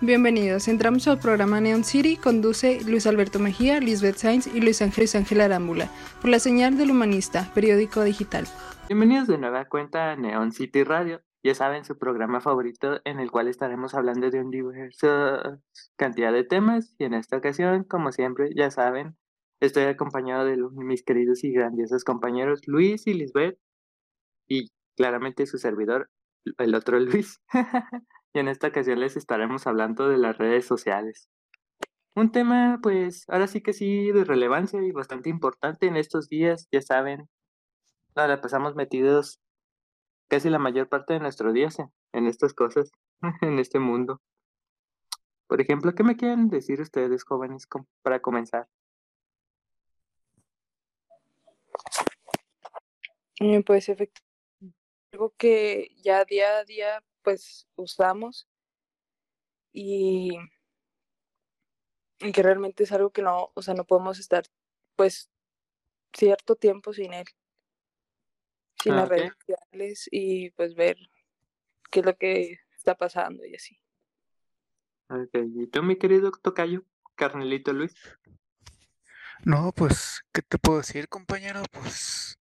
Bienvenidos, entramos al programa Neon City, conduce Luis Alberto Mejía, Lisbeth Sainz y Luis Ángel Ángel Arámbula, por la señal del Humanista, periódico digital. Bienvenidos de nueva cuenta a Neon City Radio, ya saben, su programa favorito en el cual estaremos hablando de un diverso cantidad de temas y en esta ocasión, como siempre, ya saben, estoy acompañado de mis queridos y grandiosos compañeros Luis y Lisbeth y claramente su servidor, el otro Luis. y en esta ocasión les estaremos hablando de las redes sociales. Un tema, pues, ahora sí que sí, de relevancia y bastante importante en estos días, ya saben, la pasamos metidos casi la mayor parte de nuestro día en estas cosas, en este mundo. Por ejemplo, ¿qué me quieren decir ustedes, jóvenes, para comenzar? Eh, pues efectivamente, algo que ya día a día pues usamos y, y que realmente es algo que no, o sea, no podemos estar pues cierto tiempo sin él sin las redes sociales y pues ver qué es lo que está pasando y así. Ok, ¿y tú, mi querido Tocayo, Carnelito Luis? No, pues, ¿qué te puedo decir, compañero? Pues,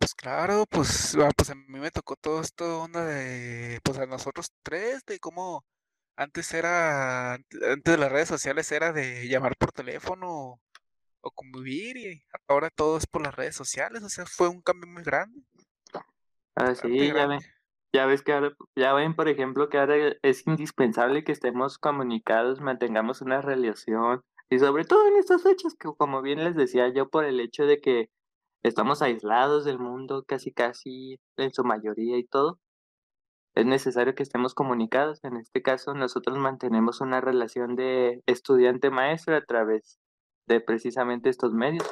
pues claro, pues, ah, pues a mí me tocó todo esto onda de, pues a nosotros tres, de cómo antes era, antes de las redes sociales era de llamar por teléfono o convivir y ahora todo es por las redes sociales, o sea, fue un cambio muy grande. Ah, sí, ya ven. Ya ves que ahora, ya ven, por ejemplo, que ahora es indispensable que estemos comunicados, mantengamos una relación, y sobre todo en estas fechas, que como bien les decía yo, por el hecho de que estamos aislados del mundo casi casi en su mayoría y todo, es necesario que estemos comunicados. En este caso, nosotros mantenemos una relación de estudiante-maestro a través de precisamente estos medios.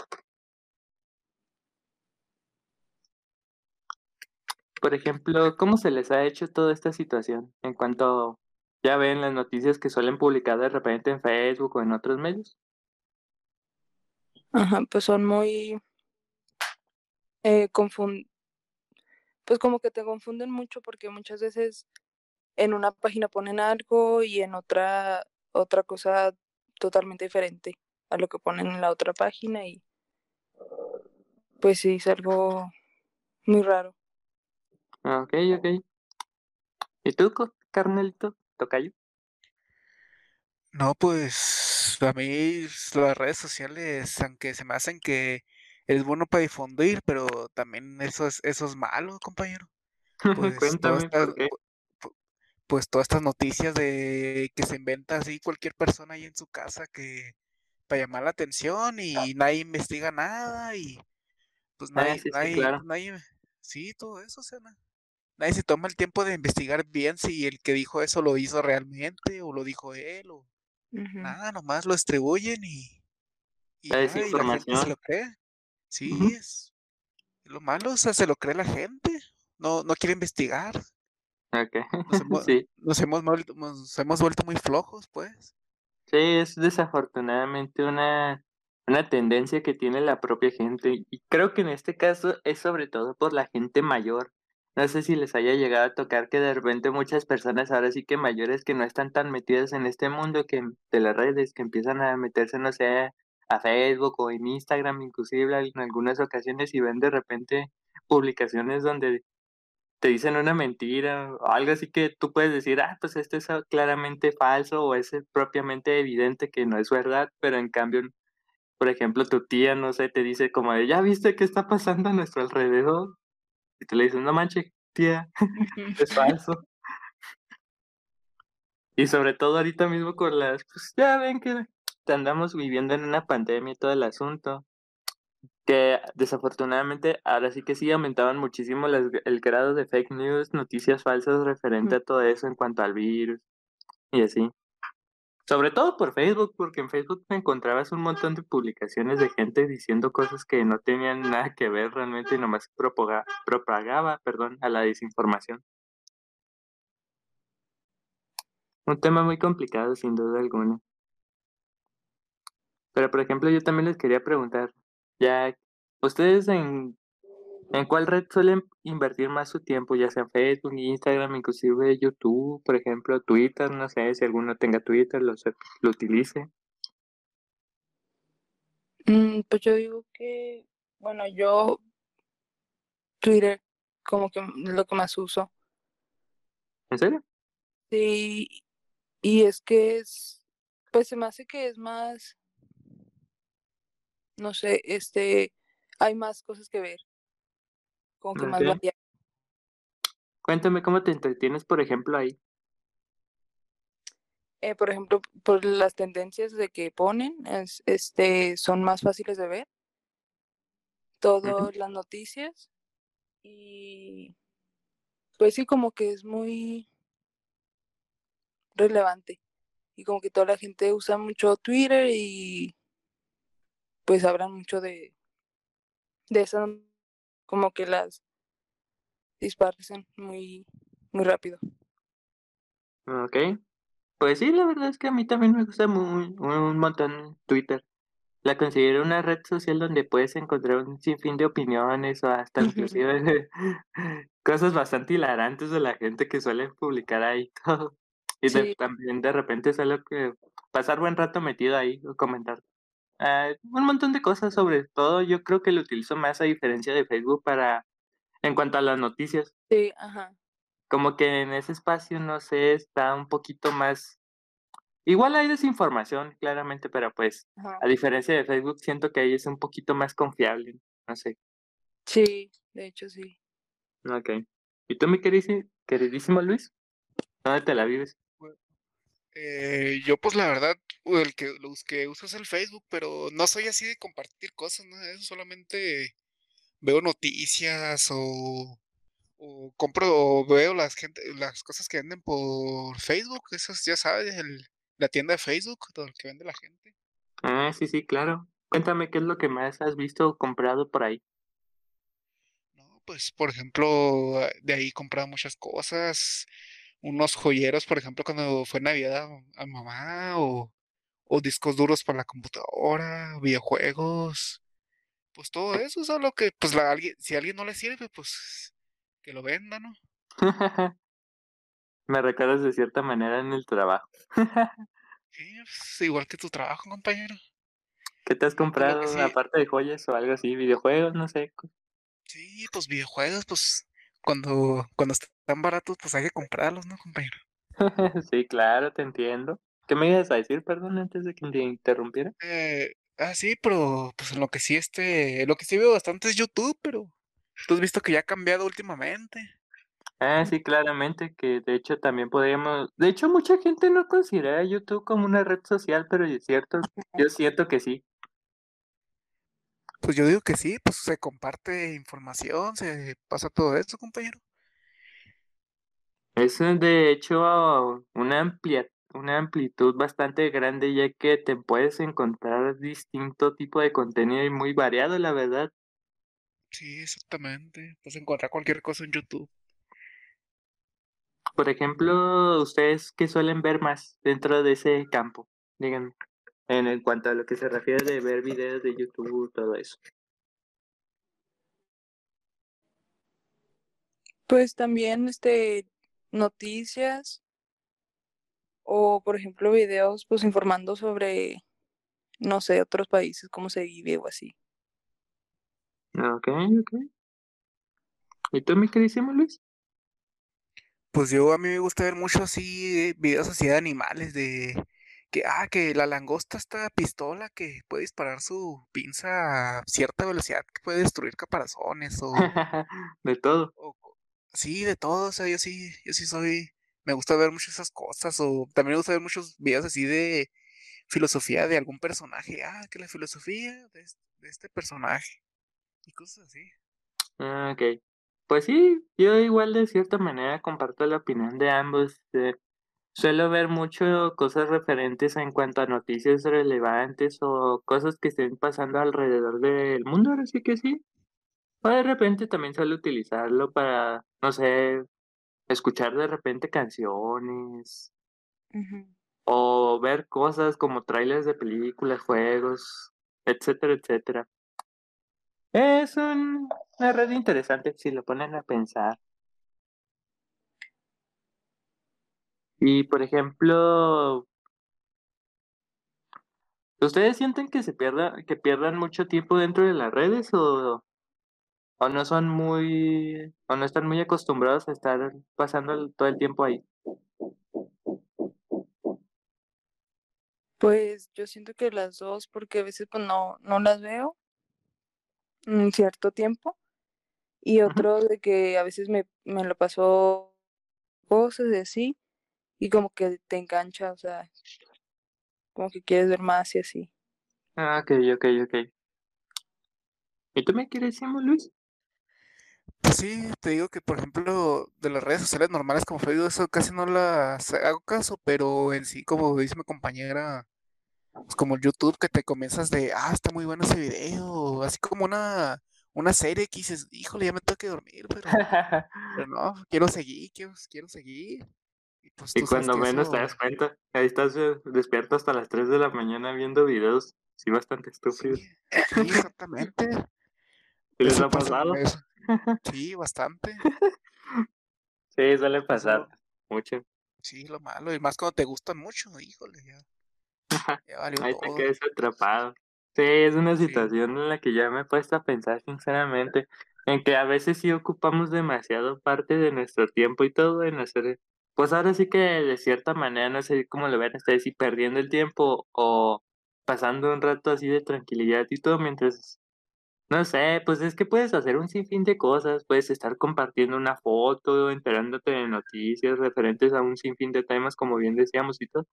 Por ejemplo, ¿cómo se les ha hecho toda esta situación en cuanto ya ven las noticias que suelen publicar de repente en Facebook o en otros medios? Ajá, pues son muy eh, pues como que te confunden mucho porque muchas veces en una página ponen algo y en otra otra cosa totalmente diferente a lo que ponen en la otra página y pues sí es algo muy raro. Ah, ok, ok. ¿Y tú, carnelito, tocayo? No, pues a mí las redes sociales, aunque se me hacen que es bueno para difundir, pero también eso es, eso es malo, compañero. Pues, Cuéntame, ¿por qué? pues todas estas noticias de que se inventa así cualquier persona ahí en su casa que para llamar la atención y nadie investiga nada y pues ah, nadie, nadie, nadie, sí, todo eso, o sea, nadie se toma el tiempo de investigar bien si el que dijo eso lo hizo realmente o lo dijo él o nada, nomás lo distribuyen y, y, la se lo cree. Sí, es lo malo, o sea, se lo cree la gente, no, no quiere investigar. Okay. Nos hemos, sí. nos, hemos, nos hemos vuelto muy flojos, pues. Sí, es desafortunadamente una, una tendencia que tiene la propia gente y creo que en este caso es sobre todo por la gente mayor no sé si les haya llegado a tocar que de repente muchas personas ahora sí que mayores que no están tan metidas en este mundo que de las redes, que empiezan a meterse, no sé, a Facebook o en Instagram inclusive en algunas ocasiones y ven de repente publicaciones donde te dicen una mentira o algo así que tú puedes decir, ah, pues esto es claramente falso o es propiamente evidente que no es verdad, pero en cambio, por ejemplo, tu tía, no sé, te dice como, ya viste qué está pasando a nuestro alrededor, y tú le dices, no manches, tía, es falso. Y sobre todo ahorita mismo con las, pues ya ven que andamos viviendo en una pandemia y todo el asunto. Que desafortunadamente ahora sí que sí aumentaban muchísimo el grado de fake news, noticias falsas referente a todo eso en cuanto al virus y así. Sobre todo por Facebook, porque en Facebook me encontrabas un montón de publicaciones de gente diciendo cosas que no tenían nada que ver realmente y nomás propagaba, propagaba perdón, a la desinformación. Un tema muy complicado, sin duda alguna. Pero, por ejemplo, yo también les quería preguntar, ya, ustedes en, ¿En cuál red suelen invertir más su tiempo? Ya sea Facebook, Instagram, inclusive YouTube, por ejemplo, Twitter, no sé si alguno tenga Twitter, lo, lo utilice. Mm, pues yo digo que, bueno, yo Twitter como que es lo que más uso. ¿En serio? Sí, y es que es, pues se me hace que es más, no sé, este, hay más cosas que ver. Como que más variado. Cuéntame cómo te entretienes, por ejemplo, ahí. Eh, por ejemplo, por las tendencias de que ponen, es, este, son más fáciles de ver. Todas las noticias. Y pues sí, como que es muy relevante. Y como que toda la gente usa mucho Twitter y pues hablan mucho de, de eso, como que las disparan muy, muy rápido. Ok. Pues sí, la verdad es que a mí también me gusta muy, un montón Twitter. La considero una red social donde puedes encontrar un sinfín de opiniones o hasta inclusive cosas bastante hilarantes de la gente que suele publicar ahí todo. Y también de repente solo que pasar buen rato metido ahí o comentar. Ah, un montón de cosas, sobre todo yo creo que lo utilizo más a diferencia de Facebook para en cuanto a las noticias. Sí, ajá. Como que en ese espacio, no sé, está un poquito más Igual hay desinformación, claramente, pero pues, a diferencia de Facebook, siento que ahí es un poquito más confiable, no sé. Sí, de hecho sí. Ok. ¿Y tú, mi queridísimo, queridísimo Luis? ¿Dónde te la vives? Eh, yo, pues la verdad, el que, los que uso es el Facebook, pero no soy así de compartir cosas, ¿no? Eso solamente veo noticias o, o compro o veo las gente, las cosas que venden por Facebook, esas ya sabes, el, la tienda de Facebook, todo lo que vende la gente. Ah, sí, sí, claro. Cuéntame qué es lo que más has visto comprado por ahí. No, pues, por ejemplo, de ahí he comprado muchas cosas. Unos joyeros, por ejemplo, cuando fue Navidad a, mamá, o, o discos duros para la computadora, videojuegos. Pues todo eso, solo que, pues, la, alguien, si a alguien no le sirve, pues, que lo venda, ¿no? Me recuerdas de cierta manera en el trabajo. sí, pues, igual que tu trabajo, compañero. ¿Qué te has comprado aparte de joyas o algo así? ¿Videojuegos? No sé. Sí, pues videojuegos, pues cuando, cuando están baratos, pues hay que comprarlos, ¿no, compañero? sí, claro, te entiendo. ¿Qué me ibas a decir, perdón, antes de que te interrumpiera? Eh, ah, sí, pero pues lo que sí, este, lo que sí veo bastante es YouTube, pero tú has visto que ya ha cambiado últimamente. Ah, sí, claramente, que de hecho también podríamos, de hecho mucha gente no considera YouTube como una red social, pero es cierto, yo siento que sí. Pues yo digo que sí, pues se comparte información, se pasa todo eso, compañero. Es de hecho una amplia, una amplitud bastante grande, ya que te puedes encontrar distinto tipo de contenido y muy variado, la verdad. Sí, exactamente. Puedes encontrar cualquier cosa en YouTube. Por ejemplo, ¿ustedes qué suelen ver más dentro de ese campo? Díganme, en cuanto a lo que se refiere de ver videos de YouTube, todo eso. Pues también este noticias o por ejemplo videos pues informando sobre no sé, otros países, cómo se vive o así. Ok, ok. ¿Y tú, mi queridísimo Luis? Pues yo a mí me gusta ver mucho así videos así de animales, de que, ah, que la langosta está pistola que puede disparar su pinza a cierta velocidad, que puede destruir caparazones o... de todo. sí, de todo, o sea, yo sí, yo sí soy, me gusta ver mucho esas cosas, o también me gusta ver muchos videos así de filosofía de algún personaje, ah, que la filosofía de este, personaje, y cosas así. Ah, ok. Pues sí, yo igual de cierta manera comparto la opinión de ambos. Eh, suelo ver mucho cosas referentes en cuanto a noticias relevantes o cosas que estén pasando alrededor del mundo, ahora sí que sí. O de repente también suelo utilizarlo para, no sé, escuchar de repente canciones. O ver cosas como trailers de películas, juegos, etcétera, etcétera. Es una red interesante si lo ponen a pensar. Y por ejemplo, ¿ustedes sienten que se pierda, que pierdan mucho tiempo dentro de las redes o, o no son muy, o no están muy acostumbrados a estar pasando todo el tiempo ahí? Pues yo siento que las dos, porque a veces pues no, no las veo en cierto tiempo. Y otro de que a veces me, me lo pasó cosas de así y como que te engancha, o sea, como que quieres ver más y así. Ah, ok, ok, ok. ¿Y tú me quieres decir, Luis? Pues sí, te digo que por ejemplo de las redes sociales normales como Facebook, eso casi no las hago caso, pero en sí, como dice mi compañera, pues como YouTube que te comienzas de, ah, está muy bueno ese video, así como una, una serie que dices, híjole, ya me tengo que dormir, pero, pero no, quiero seguir, quiero, quiero seguir. Y, pues, cuando menos te das cuenta, ahí estás eh, despierto hasta las 3 de la mañana viendo videos, sí, bastante estúpidos. Sí, exactamente. ¿Qué les ha pasado? Sí, bastante. Sí, suele pasar mucho. Sí, lo malo, y más cuando te gustan mucho, híjole, ya. Ahí te quedas atrapado. Sí, es una situación en la que ya me he puesto a pensar sinceramente, en que a veces sí ocupamos demasiado parte de nuestro tiempo y todo en hacer, pues ahora sí que de cierta manera, no sé cómo lo ven ustedes, si perdiendo el tiempo o pasando un rato así de tranquilidad y todo mientras no sé, pues es que puedes hacer un sinfín de cosas, puedes estar compartiendo una foto, enterándote de noticias referentes a un sinfín de temas, como bien decíamos y todo.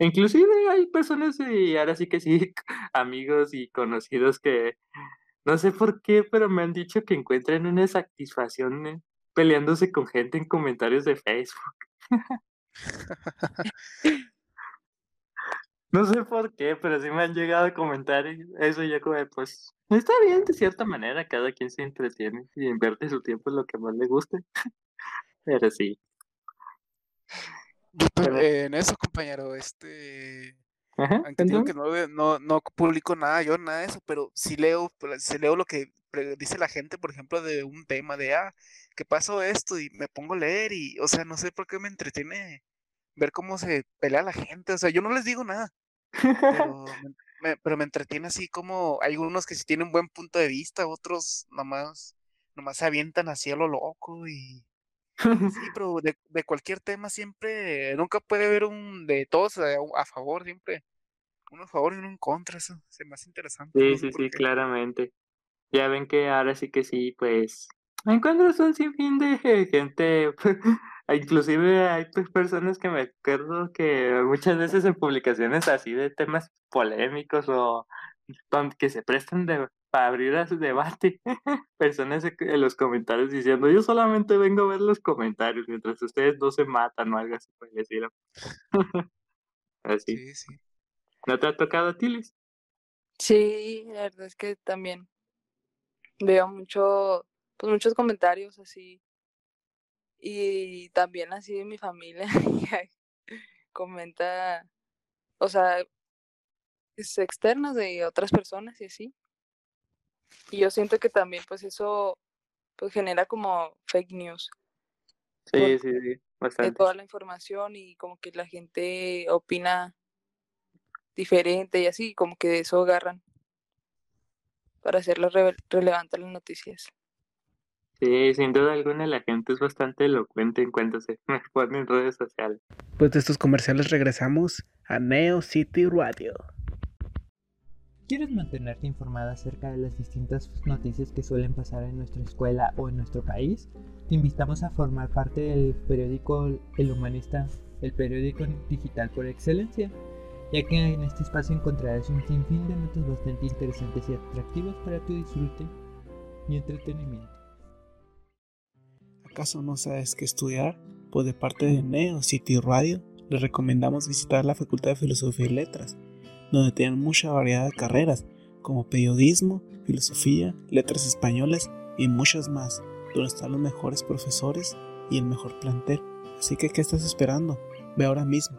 Inclusive hay personas y ahora sí que sí, amigos y conocidos que no sé por qué, pero me han dicho que encuentran una satisfacción eh, peleándose con gente en comentarios de Facebook. No sé por qué, pero sí me han llegado a comentar eso y yo como, pues, Está bien, de cierta manera, cada quien se entretiene y invierte su tiempo en lo que más le guste. Pero sí. en eso, compañero, este. aunque digo que no, no, no, publico nada, yo nada de eso, pero sí leo, sí leo lo que dice la gente, por ejemplo, de un tema de, ah, ¿qué pasó esto? Y me pongo a leer y, o sea, no sé por qué me entretiene ver cómo se pelea la gente, o sea, yo no les digo nada, pero pero me entretiene así como hay algunos que sí tienen un buen punto de vista, otros nomás, nomás se avientan así a lo loco y... Sí, pero de, de cualquier tema siempre, nunca puede haber un de todos a, favor, siempre uno a favor y uno en contra, eso es más interesante. Sí, sí, sí, claramente. Ya ven que ahora sí que sí, pues encuentras un sinfín de gente Inclusive hay pues, personas que me acuerdo que muchas veces en publicaciones así de temas polémicos o que se prestan de, para abrir a su debate, personas en los comentarios diciendo, yo solamente vengo a ver los comentarios mientras ustedes no se matan o algo así por decirlo. así. Sí, sí. ¿No te ha tocado a ti, Liz? Sí, la verdad es que también veo mucho, pues muchos comentarios así y también así de mi familia comenta, o sea, es externas de otras personas y así. Y yo siento que también pues eso pues genera como fake news. Sí, sí, sí, De toda la información y como que la gente opina diferente y así, como que de eso agarran para hacerlo relevante las noticias. Sí, sin duda alguna la gente es bastante elocuente en cuanto se pone en redes sociales. Pues de estos comerciales regresamos a Neo City Radio. ¿Quieres mantenerte informada acerca de las distintas noticias que suelen pasar en nuestra escuela o en nuestro país? Te invitamos a formar parte del periódico El Humanista, el periódico digital por excelencia, ya que en este espacio encontrarás un sinfín de notas bastante interesantes y atractivas para tu disfrute y entretenimiento. ¿Acaso no sabes qué estudiar? Pues de parte de Neo City Radio, les recomendamos visitar la Facultad de Filosofía y Letras, donde tienen mucha variedad de carreras, como periodismo, filosofía, letras españolas y muchas más, donde están los mejores profesores y el mejor plantel. Así que, ¿qué estás esperando? Ve ahora mismo.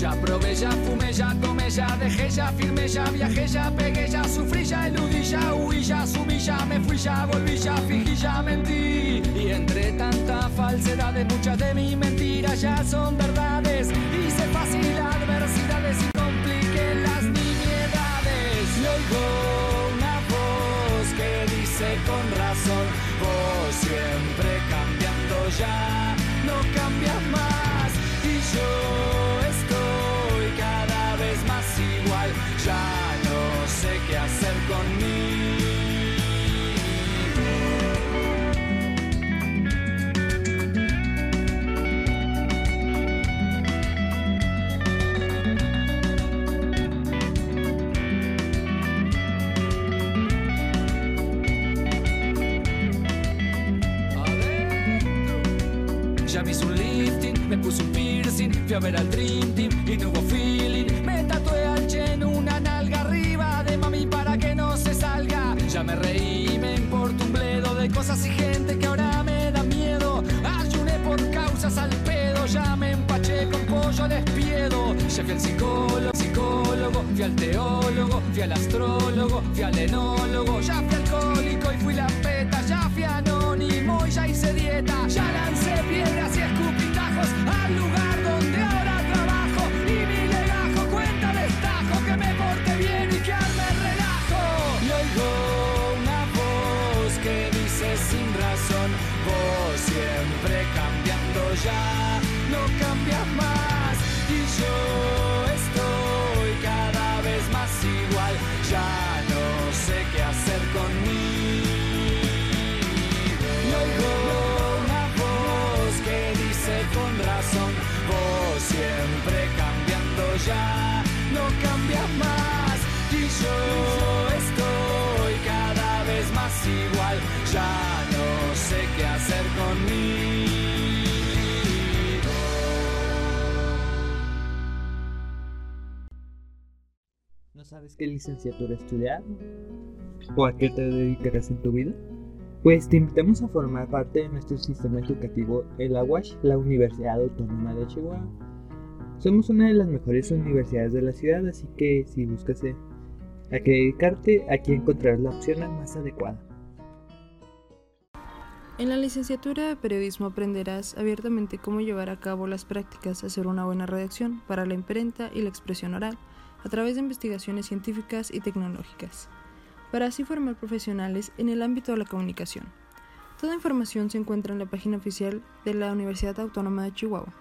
ya probé, ya fumé, ya tomé, ya dejé, ya firmé, ya viajé, ya pegué, ya sufrí, ya eludí, ya huí, ya sumí, ya me fui, ya volví, ya fingí, ya mentí. Y entre tanta falsedad de muchas de mis mentiras ya son verdades. Hice fácil adversidades y compliqué las nimiedades. Y oigo una voz que dice con razón, vos siempre cambiando ya, no cambias más. Y yo Ya me hice un lifting, me puse un piercing, fui a ver al Dream Team y no hubo feeling. Me tatué al Chen una nalga arriba de mami para que no se salga. Ya me reí, me importa un bledo de cosas y gente que ahora me da miedo. Ayuné por causas al pedo, ya me empaché con pollo despiedo. Ya fui al psicólogo, psicólogo, fui al teólogo, fui al astrólogo, fui al enólogo, ya fui alcohólico y fui la fui y ya hice dieta, ya lancé piedras y escupitajos al lugar donde ahora trabajo. Y mi legajo cuenta destajo que me porte bien y que arme relajo. Y oigo una voz que dice sin razón, vos siempre cambiando ya, dice con razón, vos siempre cambiando ya, no cambias más. Y yo estoy cada vez más igual, ya no sé qué hacer conmigo. ¿No sabes qué licenciatura estudiar? ¿O a qué te dedicarás en tu vida? Pues te invitamos a formar parte de nuestro sistema educativo, el AWASH, la Universidad Autónoma de Chihuahua. Somos una de las mejores universidades de la ciudad, así que si buscas eh, a qué dedicarte, aquí encontrarás la opción más adecuada. En la licenciatura de periodismo aprenderás abiertamente cómo llevar a cabo las prácticas, hacer una buena redacción para la imprenta y la expresión oral, a través de investigaciones científicas y tecnológicas, para así formar profesionales en el ámbito de la comunicación. Toda información se encuentra en la página oficial de la Universidad Autónoma de Chihuahua.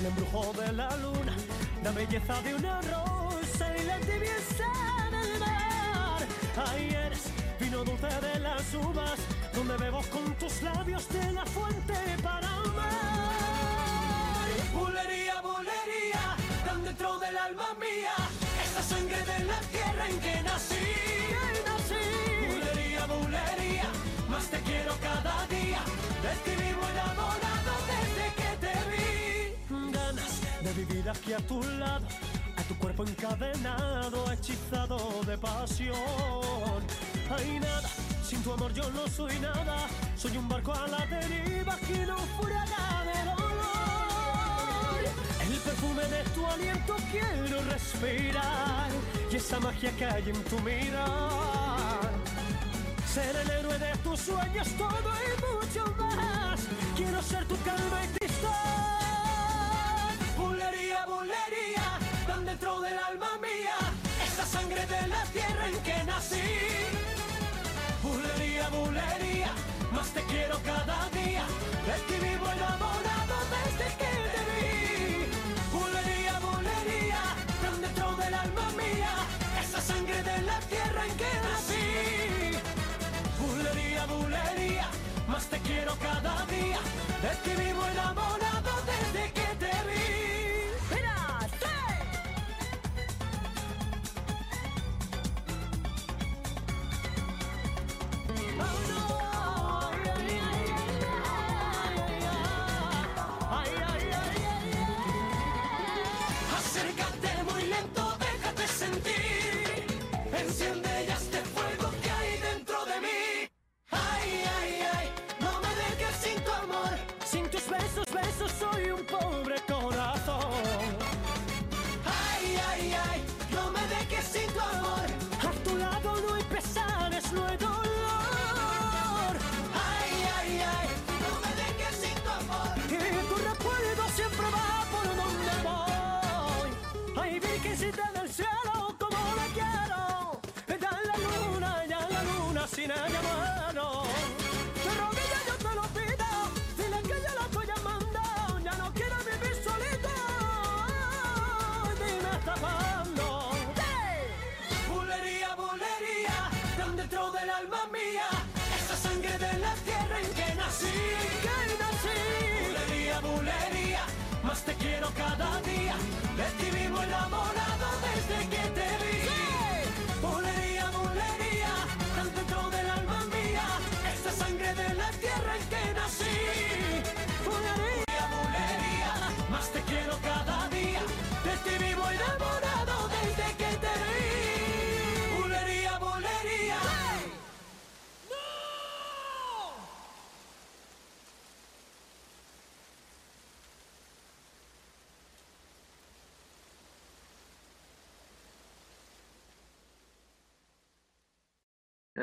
El embrujo de la luna, la belleza de una rosa y la tibieza del mar. Ahí eres vino dulce de las uvas, donde bebo con tus labios de la fuente para amar. Bulería, bulería, tan dentro del alma mía, esa sangre de la tierra en que nací. Bulería, bulería, más te quiero cada día, de ti vivo enamorado vivir aquí a tu lado. A tu cuerpo encadenado, hechizado de pasión. Hay nada, sin tu amor yo no soy nada. Soy un barco a la deriva que fuera de dolor. El perfume de tu aliento quiero respirar y esa magia que hay en tu mirar. Ser el héroe de tus sueños, todo y mucho más. Quiero ser tu calma y tristeza. Te quiero cada día, de ti vivo enamorado desde que te vi. Bulería, bulería, tan dentro del alma mía, esa sangre de la tierra en que nací. Bulería, bulería, más te quiero cada día, de ti vivo enamorado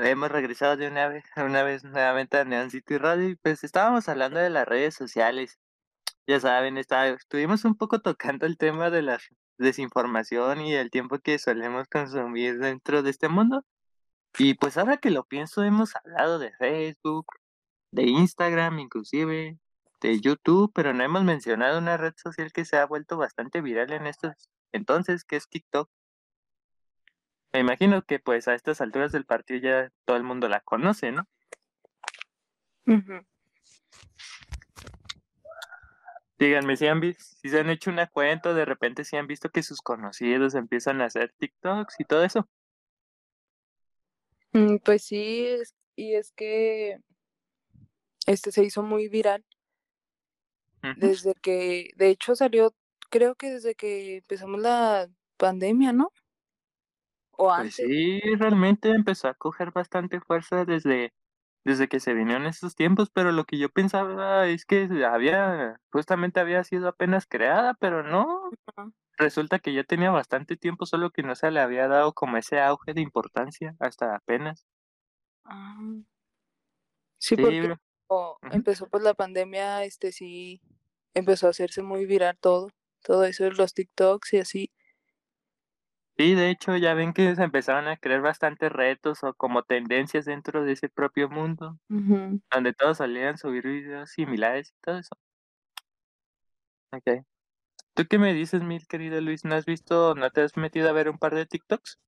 Hemos regresado de una vez, una vez nuevamente a Neon City Radio y pues estábamos hablando de las redes sociales. Ya saben, está, estuvimos un poco tocando el tema de la desinformación y el tiempo que solemos consumir dentro de este mundo. Y pues ahora que lo pienso, hemos hablado de Facebook, de Instagram inclusive, de YouTube, pero no hemos mencionado una red social que se ha vuelto bastante viral en estos entonces, que es TikTok. Me imagino que pues a estas alturas del partido ya todo el mundo la conoce, ¿no? Díganme si han visto, si se han hecho una cuenta, o de repente si han visto que sus conocidos empiezan a hacer TikToks y todo eso. Mm, Pues sí, es- y es que este se hizo muy viral desde que, de hecho salió, creo que desde que empezamos la pandemia, ¿no? O Pues sí, realmente empezó a coger bastante fuerza desde, desde que se vinieron estos tiempos, pero lo que yo pensaba es que había, justamente había sido apenas creada, pero no, resulta que ya tenía bastante tiempo, solo que no se le había dado como ese auge de importancia hasta apenas. Ah. Sí, Sí, porque empezó pues la pandemia, este sí empezó a hacerse muy viral todo, todo eso de los TikToks y así. Sí, de hecho, ya ven que se empezaron a crear bastantes retos o como tendencias dentro de ese propio mundo, donde todos solían subir videos similares y todo eso. Ok. ¿Tú qué me dices, mi querido Luis? ¿No has visto, no te has metido a ver un par de TikToks?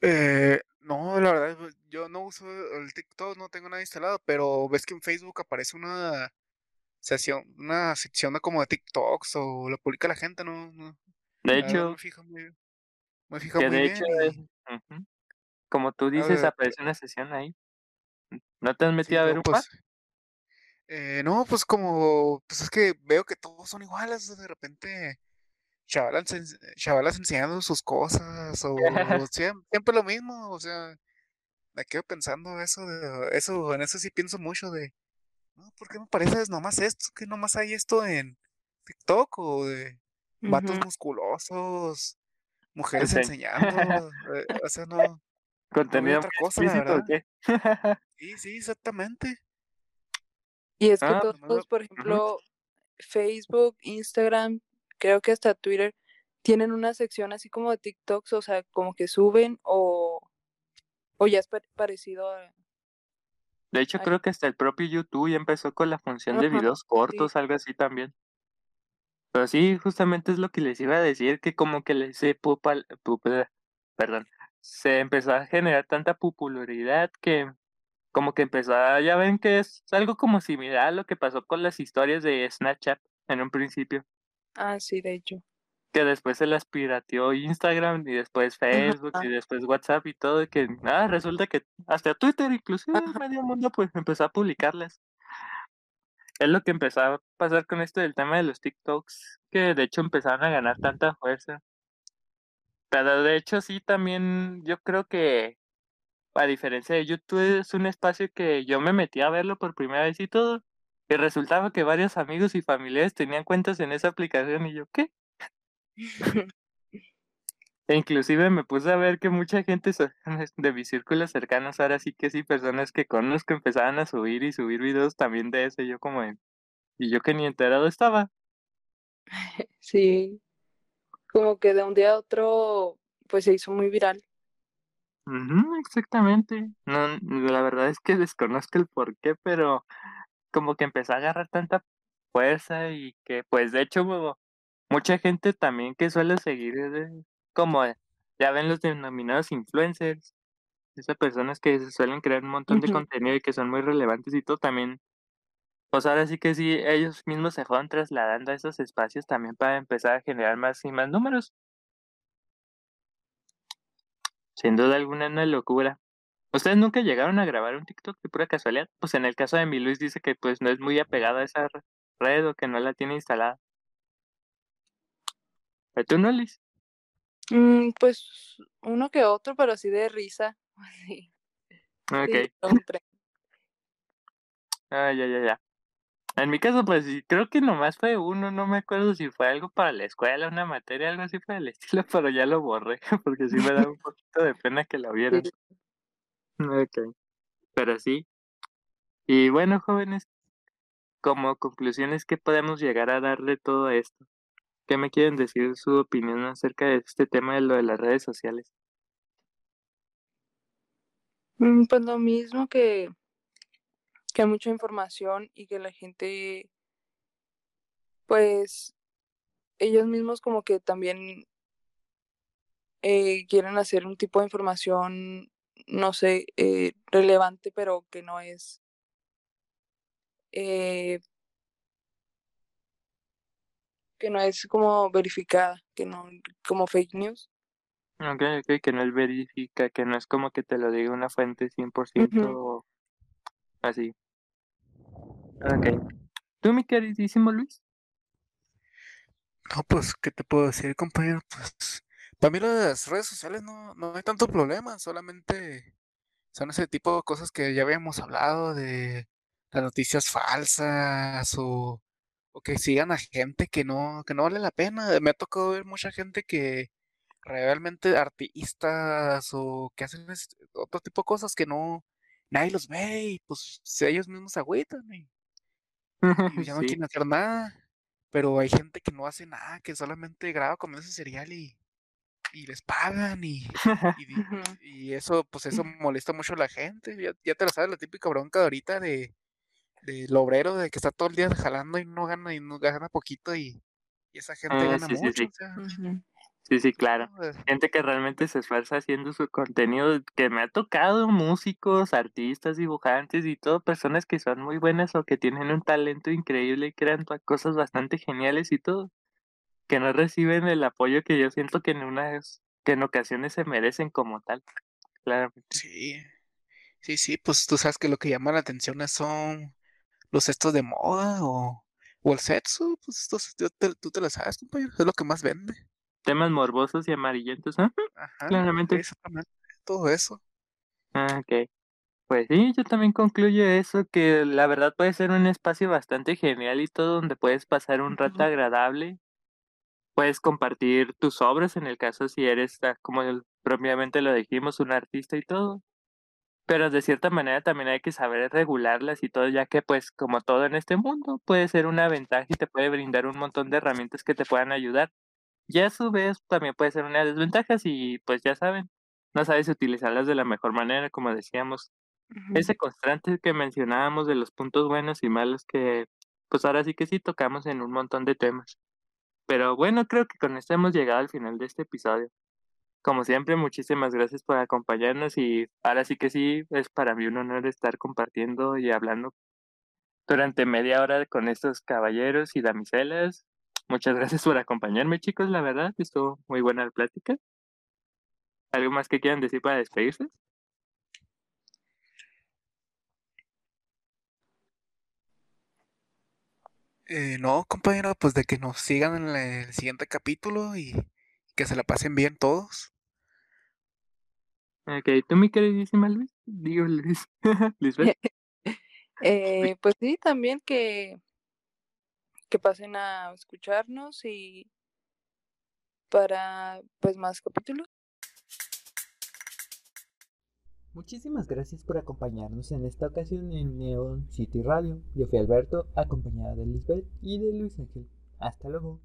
Eh, no, la verdad, pues, yo no uso el TikTok, no tengo nada instalado, pero ves que en Facebook aparece una sección, una sección de como de TikToks o lo publica la gente, ¿no? De hecho, me fijo muy, me fijo muy de hecho como tú dices, aparece una sesión ahí. ¿No te has metido a ver un par? Pues, eh, no, pues como, pues es que veo que todos son iguales, de repente chavalas, enseñando sus cosas, o siempre, lo mismo, o sea, me quedo pensando eso, de, eso, en eso sí pienso mucho de, no, ¿por qué me parece nomás esto? que nomás hay esto en TikTok? O de vatos musculosos, mujeres enseñando, eh, o sea, no. Contenido otra cosa, qué? sí, sí, exactamente. Y es que ah, todos, por ejemplo, Facebook, Instagram, creo que hasta Twitter tienen una sección así como de TikToks, o sea, como que suben o, o ya es parecido a... De hecho, creo que hasta el propio YouTube ya empezó con la función de videos cortos, algo así también. Pero sí, justamente es lo que les iba a decir, que como que les se pupal, perdón, se empezó a generar tanta popularidad que como que empezó a, ya ven que es algo como similar a lo que pasó con las historias de Snapchat en un principio. Ah, sí, de hecho. Que después se las pirateó Instagram y después Facebook y después WhatsApp y todo, y que nada, ah, resulta que hasta Twitter inclusive medio mundo pues empezó a publicarlas. Es lo que empezó a pasar con esto del tema de los TikToks, que de hecho empezaron a ganar tanta fuerza. Pero de hecho sí también yo creo que a diferencia de YouTube es un espacio que yo me metí a verlo por primera vez y todo, y resultaba que varios amigos y familiares tenían cuentas en esa aplicación y yo, ¿qué? e inclusive me puse a ver que mucha gente de mis círculos cercanos, ahora sí que sí, personas que conozco empezaban a subir y subir videos también de ese, yo como en, y yo que ni enterado estaba. Sí, como que de un día a otro, pues se hizo muy viral. exactamente. No, la verdad es que desconozco el por qué, pero como que empezó a agarrar tanta fuerza y que pues de hecho mucha gente también que suele seguir como ya ven los denominados influencers, esas personas que suelen crear un montón de contenido y que son muy relevantes y todo también, pues ahora sí que sí, ellos mismos se fueron trasladando a esos espacios también para empezar a generar más y más números. Sin duda alguna una locura. ¿Ustedes nunca llegaron a grabar un TikTok de pura casualidad? Pues en el caso de mi Luis dice que pues no es muy apegado a esa red o que no la tiene instalada. ¿Y tú no, Luis? Mm, pues uno que otro, pero así de risa. Ok. ah, ya, ya, ya. En mi caso, pues creo que nomás fue uno, no me acuerdo si fue algo para la escuela, una materia, algo así fue el estilo, pero ya lo borré, porque sí me da un poquito de pena que lo vieran. Ok. Pero sí. Y bueno, jóvenes, como conclusiones, ¿qué podemos llegar a dar de todo esto? ¿Qué me quieren decir su opinión acerca de este tema de lo de las redes sociales? Mm, pues lo mismo que, que hay mucha información y que la gente, pues, ellos mismos como que también eh, quieren hacer un tipo de información no sé, eh, relevante, pero que no es eh, que no es como verificada, que no, como fake news. Ok, ok, que no es verifica, que no es como que te lo diga una fuente 100% así. Ok. ¿Tú, mi queridísimo Luis? No, pues, ¿qué te puedo decir, compañero? Pues, para mí las redes sociales no, no hay tanto problema, solamente son ese tipo de cosas que ya habíamos hablado de las noticias falsas o, o que sigan a gente que no, que no vale la pena. Me ha tocado ver mucha gente que realmente artistas o que hacen otro tipo de cosas que no nadie los ve y pues ellos mismos agüitan Y ya no quieren hacer nada. Pero hay gente que no hace nada, que solamente graba comiendo ese cereal y, y les pagan y, y, eso, pues eso molesta mucho a la gente. Ya, ya te lo sabes, la típica bronca de ahorita de, del obrero de que está todo el día jalando y no gana y no gana poquito y, esa gente Ah, gana sí, sí, mucho. sí. o sea. Sí, sí, claro. Gente que realmente se esfuerza haciendo su contenido, que me ha tocado músicos, artistas, dibujantes y todo, personas que son muy buenas o que tienen un talento increíble y crean cosas bastante geniales y todo, que no reciben el apoyo que yo siento que en unas, que en ocasiones se merecen como tal. Claramente. Sí, sí, sí, pues tú sabes que lo que llama la atención es- son los estos de moda o, o el sexo, pues estos, yo te- tú te lo sabes, compañero, es lo que más vende. Temas morbosos y amarillentos, ¿ah? Ajá, Claramente. exactamente, todo eso. Ah, ok. Pues sí, yo también concluyo eso, que la verdad puede ser un espacio bastante genial y todo, donde puedes pasar un rato agradable. Puedes compartir tus obras en el caso si eres, ah, como propiamente lo dijimos, un artista y todo. Pero de cierta manera también hay que saber regularlas y todo, ya que pues como todo en este mundo puede ser una ventaja y te puede brindar un montón de herramientas que te puedan ayudar. Y a su vez también puede ser una desventaja y pues ya saben, no sabes utilizarlas de la mejor manera, como decíamos. Ese constante que mencionábamos de los puntos buenos y malos que pues ahora sí que sí tocamos en un montón de temas. Pero bueno, creo que con esto hemos llegado al final de este episodio. Como siempre, muchísimas gracias por acompañarnos y ahora sí que sí, es para mí un honor estar compartiendo y hablando durante media hora con estos caballeros y damiselas. Muchas gracias por acompañarme, chicos, la verdad, estuvo muy buena la plática. ¿Algo más que quieran decir para despedirse? Eh, no, compañero, pues de que nos sigan en el siguiente capítulo y que se la pasen bien todos. Ok, ¿tú mi queridísima Luis? Digo Luis. Lisbeth. Eh, pues sí, también que, que pasen a escucharnos y para pues más capítulos. Muchísimas gracias por acompañarnos en esta ocasión en Neon City Radio. Yo fui Alberto, acompañada de Lisbeth y de Luis Ángel. Hasta luego.